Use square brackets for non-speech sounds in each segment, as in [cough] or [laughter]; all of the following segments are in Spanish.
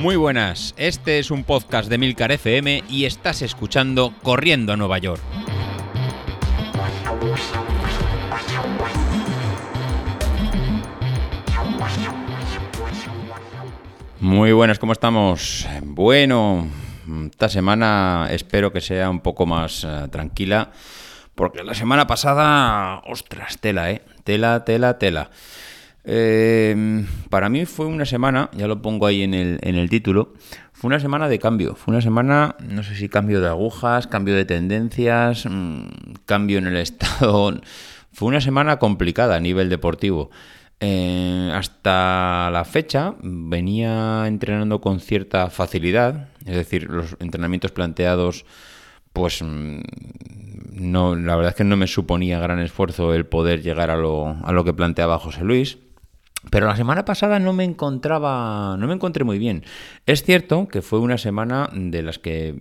Muy buenas, este es un podcast de Milcar FM y estás escuchando Corriendo a Nueva York. Muy buenas, ¿cómo estamos? Bueno, esta semana espero que sea un poco más eh, tranquila, porque la semana pasada, ostras, tela, ¿eh? Tela, tela, tela. Eh, para mí fue una semana, ya lo pongo ahí en el, en el título, fue una semana de cambio, fue una semana, no sé si cambio de agujas, cambio de tendencias, mm, cambio en el estado, [laughs] fue una semana complicada a nivel deportivo. Eh, hasta la fecha venía entrenando con cierta facilidad, es decir, los entrenamientos planteados, pues mm, no, la verdad es que no me suponía gran esfuerzo el poder llegar a lo, a lo que planteaba José Luis. Pero la semana pasada no me encontraba, no me encontré muy bien. Es cierto que fue una semana de las que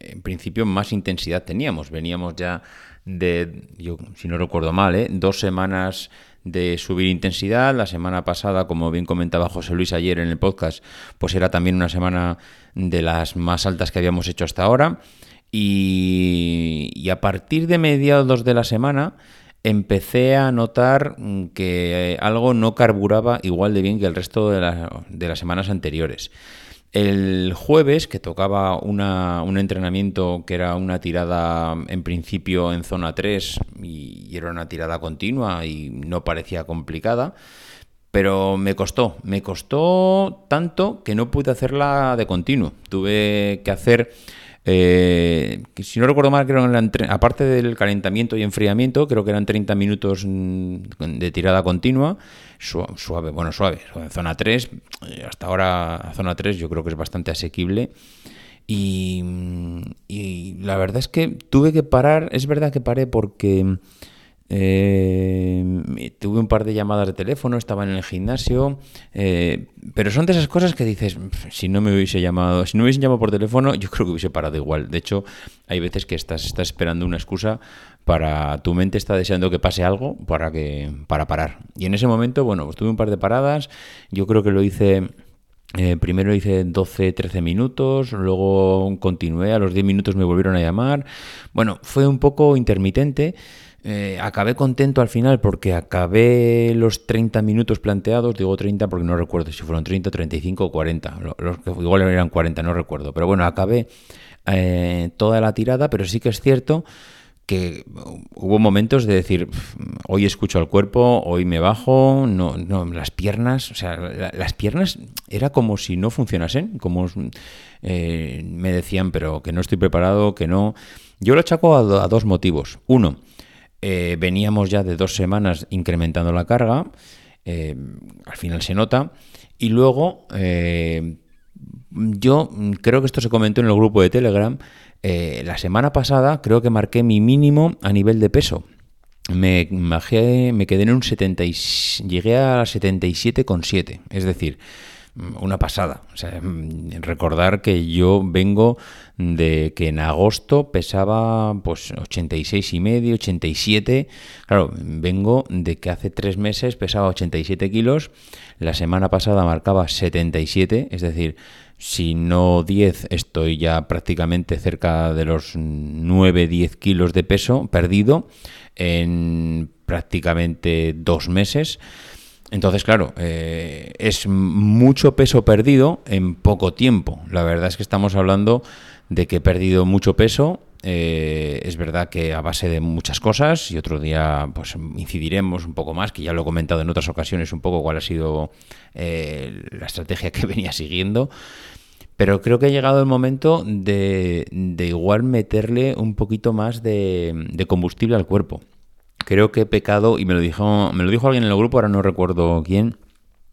en principio más intensidad teníamos. Veníamos ya de, yo si no recuerdo mal, ¿eh? dos semanas de subir intensidad. La semana pasada, como bien comentaba José Luis ayer en el podcast, pues era también una semana de las más altas que habíamos hecho hasta ahora. Y, y a partir de mediados de la semana empecé a notar que algo no carburaba igual de bien que el resto de, las semanas anteriores. El jueves, que tocaba un entrenamiento que era una tirada en principio en zona 3 y, era una tirada continua y no parecía complicada, pero me costó, me costó tanto que no pude hacerla de continuo. Tuve que hacer eh, si no recuerdo mal, creo aparte del calentamiento y enfriamiento, creo que eran 30 minutos mm, de tirada continua, suave, bueno, suave, en zona 3, eh, hasta ahora zona 3 yo creo que es bastante asequible. Y, y la verdad es que tuve que parar, es verdad que paré porque eh, tuve un par de llamadas de teléfono, estaba en el gimnasio, eh, pero son de esas cosas que dices, si no me hubiese llamado, si no me hubiesen llamado por teléfono, yo creo que hubiese parado igual. De hecho, hay veces que estás, estás esperando una excusa para tu mente está deseando que pase algo para que para parar. Y en ese momento, bueno, pues tuve un par de paradas. Yo creo que lo hice eh, primero hice 12, 13 minutos, luego continué, a los 10 minutos me volvieron a llamar. Bueno, fue un poco intermitente. Eh, acabé contento al final porque acabé los 30 minutos planteados, digo 30 porque no recuerdo si fueron 30, 35 o 40, los, que igual eran 40, no recuerdo, pero bueno, acabé eh, toda la tirada, pero sí que es cierto que hubo momentos de decir, hoy escucho al cuerpo, hoy me bajo, no, no las piernas, o sea, las piernas era como si no funcionasen, como eh, me decían, pero que no estoy preparado, que no. Yo lo achaco a dos motivos. Uno, eh, veníamos ya de dos semanas incrementando la carga, eh, al final se nota, y luego eh, yo creo que esto se comentó en el grupo de Telegram, la semana pasada creo que marqué mi mínimo a nivel de peso. Me, me quedé en un 70 y, llegué a 77,7, es decir, una pasada. O sea, recordar que yo vengo de que en agosto pesaba pues 86 y medio, 87. Claro, vengo de que hace tres meses pesaba 87 kilos. La semana pasada marcaba 77, es decir, si no 10, estoy ya prácticamente cerca de los 9-10 kilos de peso perdido en prácticamente dos meses. Entonces, claro, eh, es mucho peso perdido en poco tiempo. La verdad es que estamos hablando de que he perdido mucho peso. Eh, es verdad que a base de muchas cosas y otro día pues incidiremos un poco más, que ya lo he comentado en otras ocasiones un poco cuál ha sido eh, la estrategia que [laughs] venía siguiendo. Pero creo que ha llegado el momento de, igual meterle un poquito más de combustible al cuerpo creo que he pecado, y me lo dijo, me lo dijo alguien en el grupo, ahora no recuerdo quién,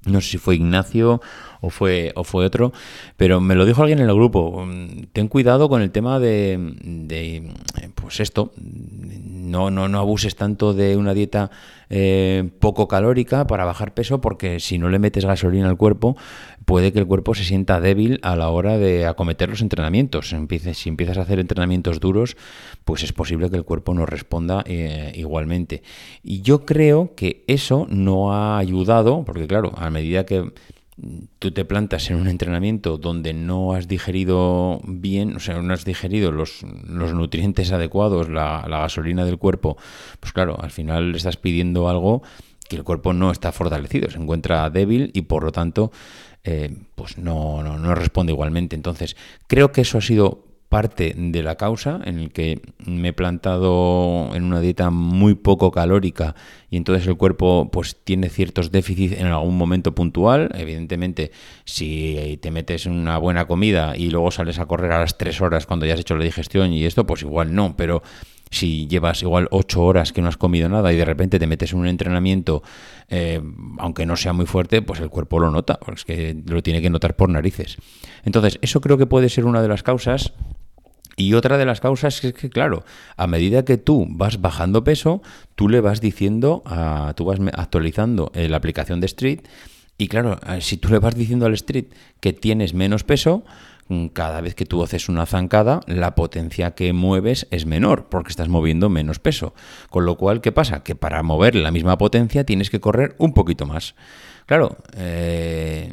no sé si fue Ignacio o fue, o fue otro, pero me lo dijo alguien en el grupo. Ten cuidado con el tema de, de pues esto, no, no, no abuses tanto de una dieta eh, poco calórica para bajar peso, porque si no le metes gasolina al cuerpo, puede que el cuerpo se sienta débil a la hora de acometer los entrenamientos. si empiezas a hacer entrenamientos duros, pues es posible que el cuerpo no responda eh, igualmente. Y yo creo que eso no ha ayudado, porque claro, a medida que tú te plantas en un entrenamiento donde no has digerido bien, o sea, no has digerido los, los nutrientes adecuados, la, la, gasolina del cuerpo, pues claro, al final estás pidiendo algo que el cuerpo no está fortalecido, se encuentra débil y por lo tanto eh, pues no, no, no responde igualmente. Entonces, creo que eso ha sido parte de la causa en el que me he plantado en una dieta muy poco calórica y entonces el cuerpo pues tiene ciertos déficits en algún momento puntual. Evidentemente, si te metes una buena comida y luego sales a correr a las 3 horas cuando ya has hecho la digestión y esto, pues igual no, pero si llevas igual ocho horas que no has comido nada y de repente te metes en un entrenamiento, eh, aunque no sea muy fuerte, pues el cuerpo lo nota, es que lo tiene que notar por narices. Entonces, eso creo que puede ser una de las causas. Y otra de las causas es que, claro, a medida que tú vas bajando peso, tú le vas diciendo, a, tú vas actualizando la aplicación de Street, y claro, si tú le vas diciendo al Street que tienes menos peso, Mm, cada vez que tú haces una zancada, la potencia que mueves es menor, porque estás moviendo menos peso. Con lo cual, ¿qué pasa? Que para mover la misma potencia tienes que correr un poquito más. Claro, eh,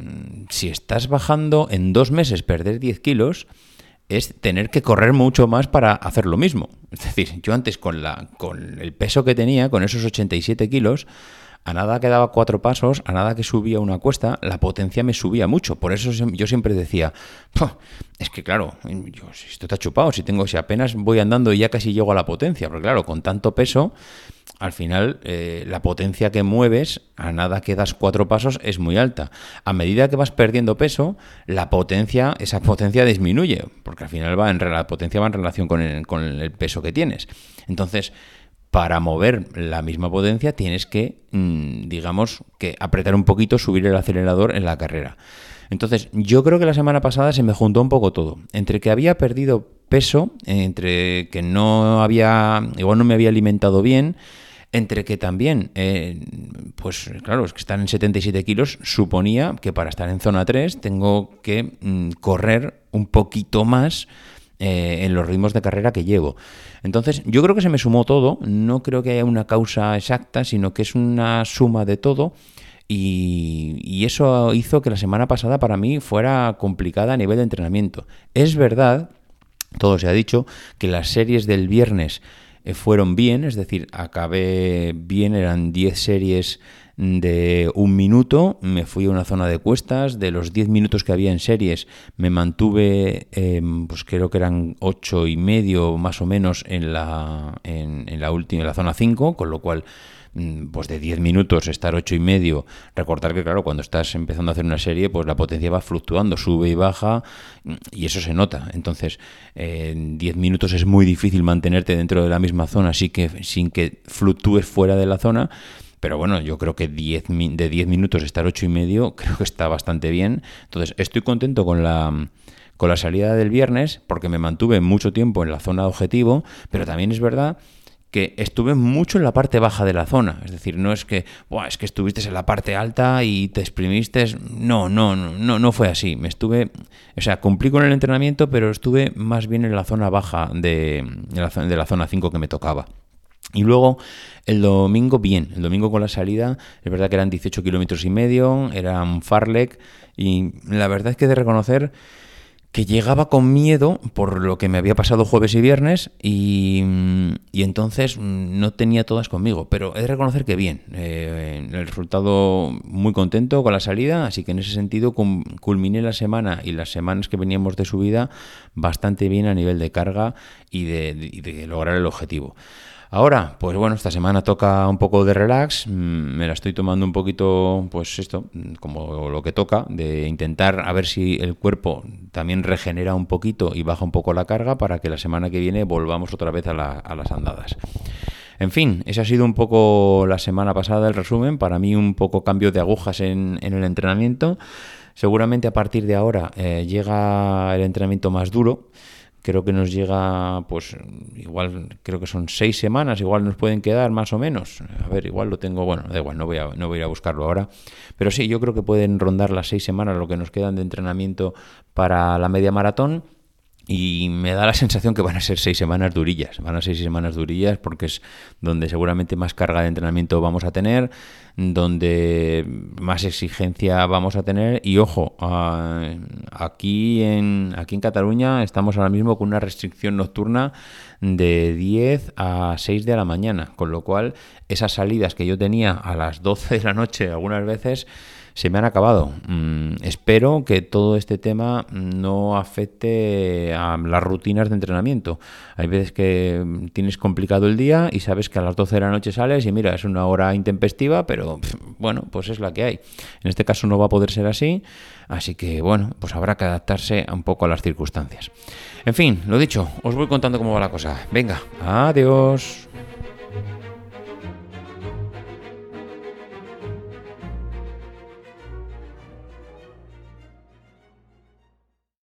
si estás bajando en dos meses perder 10 kilos, es tener que correr mucho más para hacer lo mismo. Es decir, yo antes con, la, con el peso que tenía, con esos 87 kilos, a nada que daba cuatro pasos, a nada que subía una cuesta, la potencia me subía mucho. Por eso yo siempre decía, es que claro, yo, si esto está chupado, si tengo, si apenas voy andando y ya casi llego a la potencia, porque claro, con tanto peso, al final eh, la potencia que mueves, a nada que das cuatro pasos, es muy alta. A medida que vas perdiendo peso, la potencia, esa potencia disminuye, porque al final va en, la potencia va en relación con el, con el peso que tienes. Entonces, para mover la misma potencia tienes que, mm, digamos, que apretar un poquito, subir el acelerador en la carrera. Entonces, yo creo que la semana pasada se me juntó un poco todo. Entre que había perdido peso, entre que no había, igual no me había alimentado bien, entre que también, eh, pues claro, es que estar en 77 kilos suponía que para estar en zona 3 tengo que mm, correr un poquito más eh, en los ritmos de carrera que llevo. Entonces, yo creo que se me sumó todo, no creo que haya una causa exacta, sino que es una suma de todo. Y, eso hizo que la semana pasada para mí fuera complicada a nivel de entrenamiento. Es verdad, todo se ha dicho, que las series del viernes eh, fueron bien, es decir, acabé bien, eran 10 series de un minuto, me fui a una zona de cuestas, de los 10 minutos que había en series me mantuve, em, pues creo que eran 8 y medio más o menos en la, en, la última, en la zona 5, con lo cual mm, pues de 10 minutos estar 8 y medio, recordar que claro, cuando estás empezando a hacer una serie, pues la potencia va fluctuando, sube y baja, y eso se nota. Entonces, en 10 minutos es muy difícil mantenerte dentro de la misma zona, así que sin que fluctúes fuera de la zona. Pero bueno, yo creo que 10, de 10 minutos estar 8 y medio [laughs] creo que está bastante bien. Entonces, estoy contento con la, con la salida del viernes porque me mantuve mucho tiempo en la zona objetivo, pero también es verdad que estuve mucho en la parte baja de la zona. Es decir, no es que, es que estuviste en la parte alta y te exprimiste. No, no, no, no fue así. Me estuve, o sea, cumplí con el entrenamiento, pero estuve más bien en la zona baja de, de la, de la zona 5 que me tocaba. Y luego el domingo, bien, el domingo con la salida, es verdad que eran 18 kilómetros y medio, era un Farlek, y la verdad es que de reconocer que llegaba con miedo por lo que me había pasado jueves y viernes y, entonces no tenía todas conmigo, pero he de reconocer que bien, eh, el resultado muy contento con la salida, así que en ese sentido culminé la semana y las semanas que veníamos de subida bastante bien a nivel de carga y de lograr el objetivo. Ahora, pues bueno, esta semana toca un poco de relax, mm, me la estoy tomando un poquito, pues esto, mm, como lo que toca, de intentar a ver si el cuerpo también regenera un poquito y baja un poco la carga para que la semana que viene volvamos otra vez a, las andadas. En fin, esa ha sido un poco la semana pasada el resumen, para mí un poco cambio de agujas en, el entrenamiento. Seguramente a partir de ahora eh, llega el entrenamiento más duro creo que nos llega, pues igual, creo que son seis semanas, igual nos pueden quedar más o menos. A ver, igual lo tengo, bueno, da igual, no voy a, no voy a ir a buscarlo ahora. Pero sí, yo creo que pueden rondar las seis semanas lo que nos quedan de entrenamiento para la media maratón. Y me da la sensación que van a ser seis semanas durillas. Van a ser seis semanas durillas porque es donde seguramente más carga de entrenamiento vamos a tener, donde más exigencia vamos a tener. Y ojo, aquí en, aquí en Cataluña estamos ahora mismo con una restricción nocturna de 10 a 6 de la mañana, con lo cual esas salidas que yo tenía a las 12 de la noche algunas veces se me han acabado. Mm, espero que todo este tema no afecte a las rutinas de entrenamiento. Hay veces que tienes complicado el día y sabes que a las 12 de la noche sales y mira, es una hora intempestiva, pero bueno, pues es la que hay. En este caso no va a poder ser así, así que bueno, pues habrá que adaptarse un poco a las circunstancias. En fin, lo dicho, os voy contando cómo va la cosa. Venga, adiós.